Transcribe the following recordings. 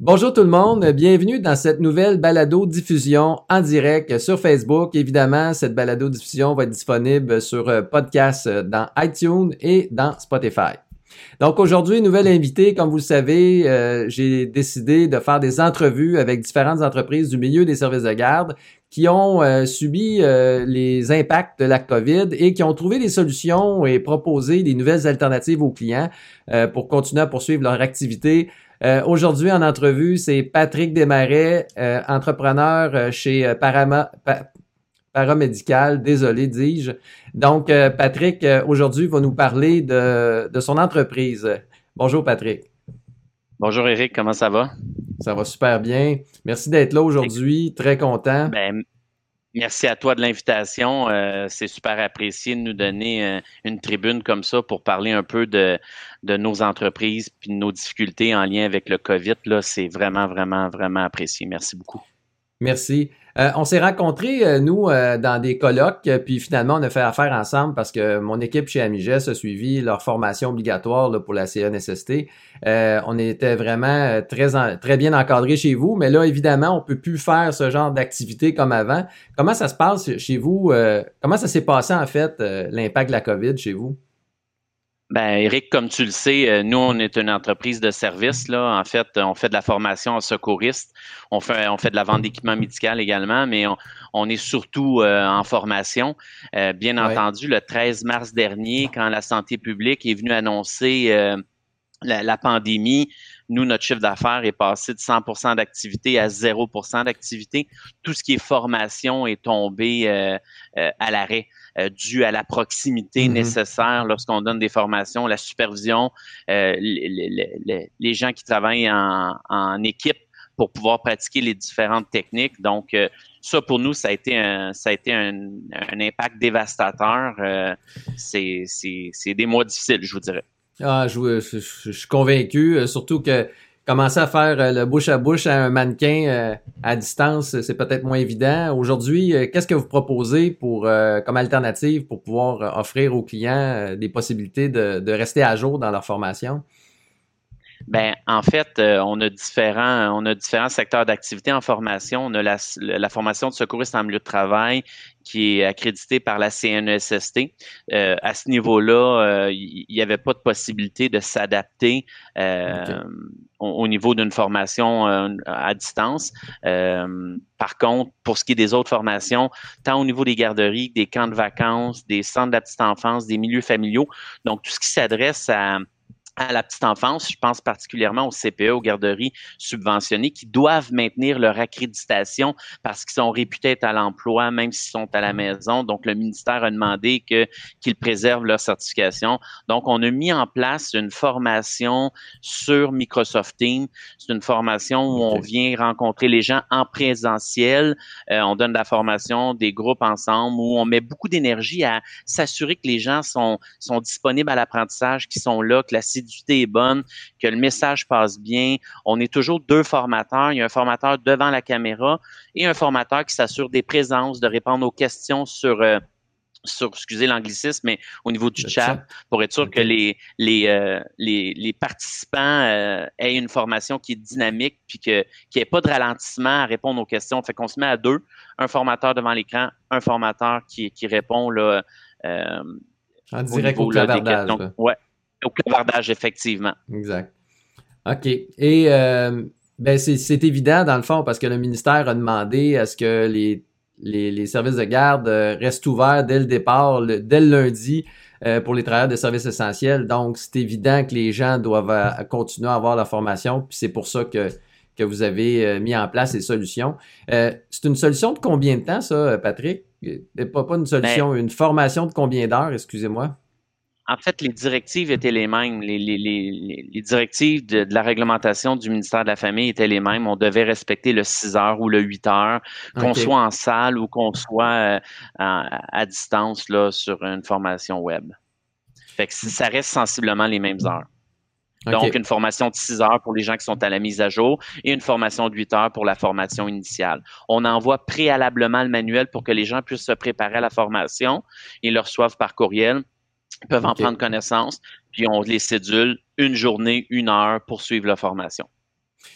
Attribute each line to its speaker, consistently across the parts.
Speaker 1: Bonjour tout le monde, bienvenue dans cette nouvelle balado-diffusion en direct sur Facebook. Évidemment, cette balado-diffusion va être disponible sur euh, podcast euh, dans iTunes et dans Spotify. Donc aujourd'hui, nouvelle invitée, comme vous le savez, euh, j'ai décidé de faire des entrevues avec différentes entreprises du milieu des services de garde qui ont subi les impacts de la COVID et qui ont trouvé des solutions et proposé des nouvelles alternatives aux clients pour continuer à poursuivre leur activité euh, aujourd'hui, en entrevue, c'est Patrick Desmarais, euh, entrepreneur euh, chez Parama, Paramédical, désolé, dis-je. Donc, Patrick, aujourd'hui, va nous parler de, de, son entreprise. Bonjour, Patrick.
Speaker 2: Bonjour, Eric, comment ça va?
Speaker 1: Ça va super bien. Merci d'être là aujourd'hui. Très content.
Speaker 2: Ben, Merci à toi de l'invitation. Euh, c'est super apprécié de nous donner euh, une tribune comme ça pour parler un peu de, nos entreprises puis de nos difficultés en lien avec le COVID. Là, c'est vraiment, vraiment, vraiment apprécié. Merci beaucoup.
Speaker 1: Merci. Euh, on s'est rencontrés, euh, nous, euh, dans des colloques, puis finalement, on a fait affaire ensemble parce que mon équipe chez Amiges a suivi leur formation obligatoire pour la CNSST. on était vraiment très, très bien encadrés chez vous, mais là, évidemment, on peut plus faire ce genre d'activité comme avant. Comment ça se passe chez vous? comment ça s'est passé, en fait, l'impact de la COVID chez vous?
Speaker 2: Ben, Eric, comme tu le sais, euh, nous, on est une entreprise de service. Là. En fait, on fait de la formation en secouriste. On fait, on fait de la vente d'équipement médical également, mais on, est surtout euh, en formation. Euh, bien entendu, le 13 mars dernier, quand la santé publique est venue annoncer la, pandémie, nous, notre chiffre d'affaires est passé de 100% d'activité à 0% d'activité. Tout ce qui est formation est tombé à l'arrêt. Euh, dû à la proximité mm-hmm. nécessaire lorsqu'on donne des formations, la supervision, euh, les, gens qui travaillent en, équipe pour pouvoir pratiquer les différentes techniques. Donc, euh, ça, pour nous, ça a été un, ça a été un, impact dévastateur. c'est des mois difficiles, je vous dirais.
Speaker 1: Ah, je, je suis convaincu, surtout que commencer à faire euh, le bouche à bouche à un mannequin euh, à distance, c'est peut-être moins évident. Aujourd'hui, euh, qu'est-ce que vous proposez pour comme alternative pour pouvoir offrir aux clients des possibilités de, de, rester à jour dans leur formation?
Speaker 2: Ben, en fait, on a différents, on a différents secteurs d'activité en formation. On a la, la, formation de secouriste en milieu de travail qui est accrédité par la CNESST. Euh, à ce niveau-là, il euh, n'y avait pas de possibilité de s'adapter euh, au, niveau d'une formation à distance. par contre, pour ce qui est des autres formations, tant au niveau des garderies, des camps de vacances, des centres de la petite enfance, des milieux familiaux, donc tout ce qui s'adresse à à la petite enfance, je pense particulièrement aux CPE, aux garderies subventionnées, qui doivent maintenir leur accréditation parce qu'ils sont réputés être à l'emploi, même s'ils sont à la maison. Donc, le ministère a demandé que qu'ils préservent leur certification. Donc, on a mis en place une formation sur Microsoft Teams. C'est une formation où on vient rencontrer les gens en présentiel. Euh, on donne de la formation, des groupes ensemble, où on met beaucoup d'énergie à s'assurer que les gens sont, sont disponibles à l'apprentissage, qu'ils sont là, que la est bonne, que le message passe bien. On est toujours deux formateurs. Il y a un formateur devant la caméra et un formateur qui s'assure des présences, de répondre aux questions sur euh, sur, excusez l'anglicisme, mais au niveau du chat, pour être sûr que les, les, euh, les, les, participants euh, aient une formation qui est dynamique, puis qu'il n'y ait pas de ralentissement à répondre aux questions. Fait qu'on se met à deux, un formateur devant l'écran, un formateur qui, qui répond là,
Speaker 1: en direct au, au
Speaker 2: Ouais, au clavardage, effectivement.
Speaker 1: Exact. OK. Et euh, ben c'est évident, dans le fond, parce que le ministère a demandé à ce que les, les, les services de garde euh, restent ouverts dès le départ, dès le lundi, euh, pour les travailleurs de services essentiels. Donc, c'est évident que les gens doivent euh, continuer à avoir la formation, puis c'est pour ça que, que vous avez mis en place ces solutions. c'est une solution de combien de temps, ça, Patrick? Pas, pas une solution, ben une formation de combien d'heures, excusez-moi?
Speaker 2: En fait, les directives étaient les mêmes. Les, les, les, les directives de, la réglementation du ministère de la Famille étaient les mêmes. On devait respecter le 6 heures ou le 8 heures, qu'on soit en salle ou qu'on soit euh, à, distance là, sur une formation web. Fait que ça reste sensiblement les mêmes heures. Donc, une formation de 6 heures pour les gens qui sont à la mise à jour et une formation de 8 heures pour la formation initiale. On envoie préalablement le manuel pour que les gens puissent se préparer à la formation. Ils le reçoivent par courriel peuvent en prendre connaissance, puis on les cédule une journée, une heure pour suivre la formation.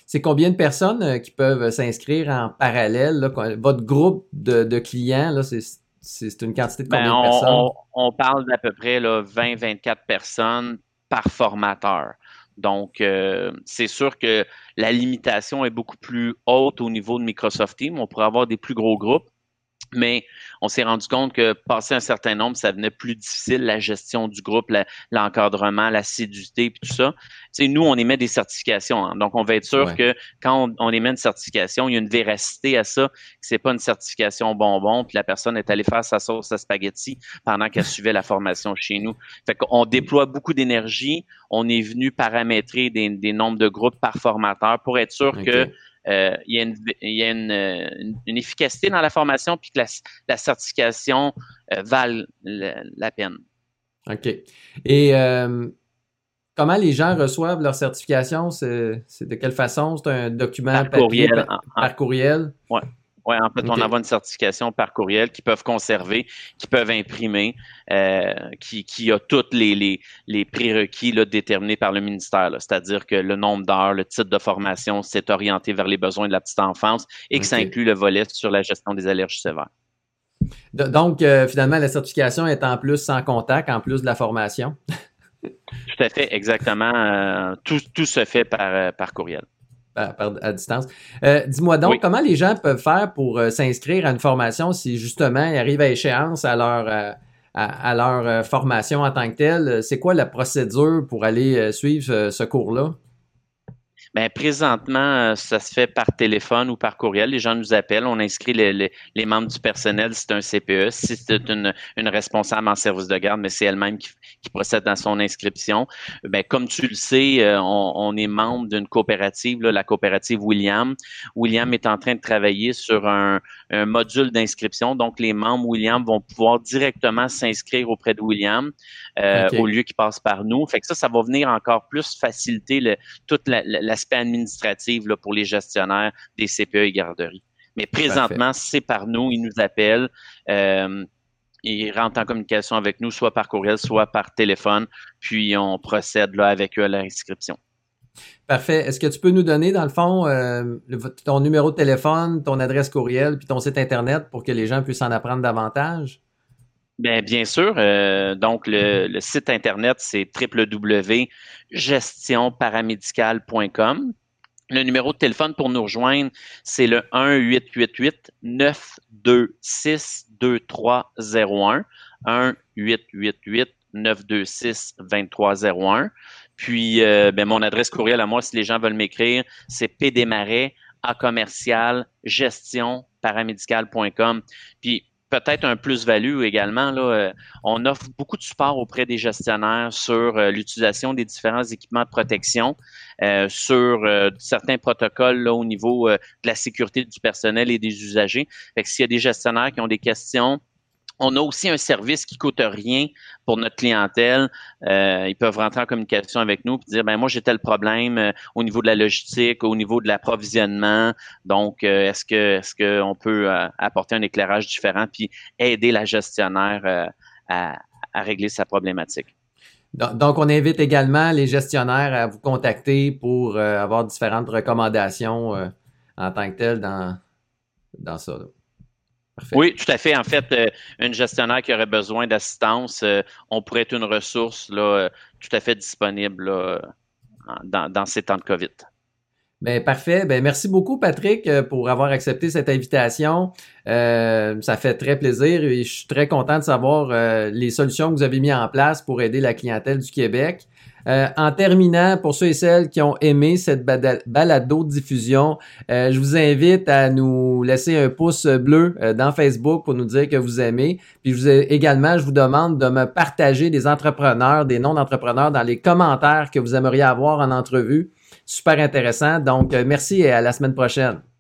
Speaker 1: C'est combien de personnes qui peuvent s'inscrire en parallèle? Votre groupe de, clients, c'est une quantité de ben, combien de personnes?
Speaker 2: On, parle d'à peu près 20-24 personnes par formateur. Donc, euh, c'est sûr que la limitation est beaucoup plus haute au niveau de Microsoft Teams. On pourrait avoir des plus gros groupes. Mais on s'est rendu compte que passer un certain nombre, ça devenait plus difficile, la gestion du groupe, l'encadrement, la, l'assiduité, puis tout ça. sais, nous, on émet des certifications. Hein. donc, on va être sûr que quand on, émet une certification, il y a une véracité à ça, que c'est pas une certification bonbon, puis la personne est allée faire sa sauce à spaghetti pendant qu'elle suivait la formation chez nous. Fait qu'on déploie beaucoup d'énergie. On est venu paramétrer des, des nombres de groupes par formateur pour être sûr que il y a, une, il y a une, une, efficacité dans la formation puis que la, la certification euh, vale la, peine.
Speaker 1: OK. Et euh, comment les gens reçoivent leur certification? C'est de quelle façon? C'est un document
Speaker 2: par courriel,
Speaker 1: par, courriel?
Speaker 2: Oui. Oui, en fait, on envoie une certification par courriel qu'ils peuvent conserver, qu'ils peuvent imprimer, euh, qui, qui a tous les, les, les prérequis là, déterminés par le ministère. C'est-à-dire que le nombre d'heures, le titre de formation s'est orienté vers les besoins de la petite enfance et que ça inclut le volet sur la gestion des allergies sévères.
Speaker 1: Donc, euh, finalement, la certification est en plus sans contact, en plus de la formation?
Speaker 2: tout à fait, exactement. Euh, tout, tout se fait par, par courriel
Speaker 1: à, distance. Euh, dis-moi donc, comment les gens peuvent faire pour euh, s'inscrire à une formation si justement ils arrivent à échéance à leur, euh, à, leur formation en tant que telle? C'est quoi la procédure pour aller suivre ce cours-là?
Speaker 2: Bien, présentement, euh, ça se fait par téléphone ou par courriel. Les gens nous appellent, on inscrit les, les, membres du personnel si c'est un CPE, si c'est une, une, responsable en service de garde, mais c'est elle-même qui, qui, procède dans son inscription. Bien, comme tu le sais, euh, on, on est membre d'une coopérative, là, la coopérative William. William est en train de travailler sur un, un module d'inscription. Donc, les membres William vont pouvoir directement s'inscrire auprès de William euh, au lieu qu'ils passent par nous. Fait que ça, ça va venir encore plus faciliter le, toute la, la aspect administratif là, pour les gestionnaires des CPE et garderies. Mais présentement, c'est par nous, ils nous appellent. Euh, ils rentrent en communication avec nous, soit par courriel, soit par téléphone, puis on procède là, avec eux à l'inscription.
Speaker 1: Parfait. Est-ce que tu peux nous donner, dans le fond, euh, ton numéro de téléphone, ton adresse courriel, puis ton site Internet pour que les gens puissent en apprendre davantage?
Speaker 2: Bien, bien sûr. Euh, donc, le, site Internet, c'est www.gestionparamédicale.com. Le numéro de téléphone pour nous rejoindre, c'est le 1-888-926-2301. 1-888-926-2301. Puis, euh, ben, mon adresse courriel à moi, si les gens veulent m'écrire, c'est pdmarais à commercial gestion paramédicale.com. Puis, peut-être un plus-value également. Là, euh, on offre beaucoup de support auprès des gestionnaires sur euh, l'utilisation des différents équipements de protection, euh, sur certains protocoles là, au niveau de la sécurité du personnel et des usagers. Fait que s'il y a des gestionnaires qui ont des questions, on a aussi un service qui coûte rien pour notre clientèle. Euh, ils peuvent rentrer en communication avec nous et dire ben moi j'ai tel problème euh, au niveau de la logistique, au niveau de l'approvisionnement. Donc euh, est-ce que est-ce qu'on peut apporter un éclairage différent puis aider la gestionnaire à, régler sa problématique?
Speaker 1: Donc, on invite également les gestionnaires à vous contacter pour avoir différentes recommandations en tant que tel dans, dans ça.
Speaker 2: Oui, tout à fait. En fait, euh, une gestionnaire qui aurait besoin d'assistance, euh, on pourrait être une ressource là, euh, tout à fait disponible dans, ces temps de COVID.
Speaker 1: Ben, parfait. Ben, merci beaucoup, Patrick, pour avoir accepté cette invitation. ça fait très plaisir et je suis très content de savoir les solutions que vous avez mises en place pour aider la clientèle du Québec. Euh, en terminant, pour ceux et celles qui ont aimé cette balado-diffusion, euh, je vous invite à nous laisser un pouce bleu euh, dans Facebook pour nous dire que vous aimez. Puis je vous également, je vous demande de me partager des entrepreneurs, des noms d'entrepreneurs dans les commentaires que vous aimeriez avoir en entrevue. Super intéressant. Donc, merci et à la semaine prochaine.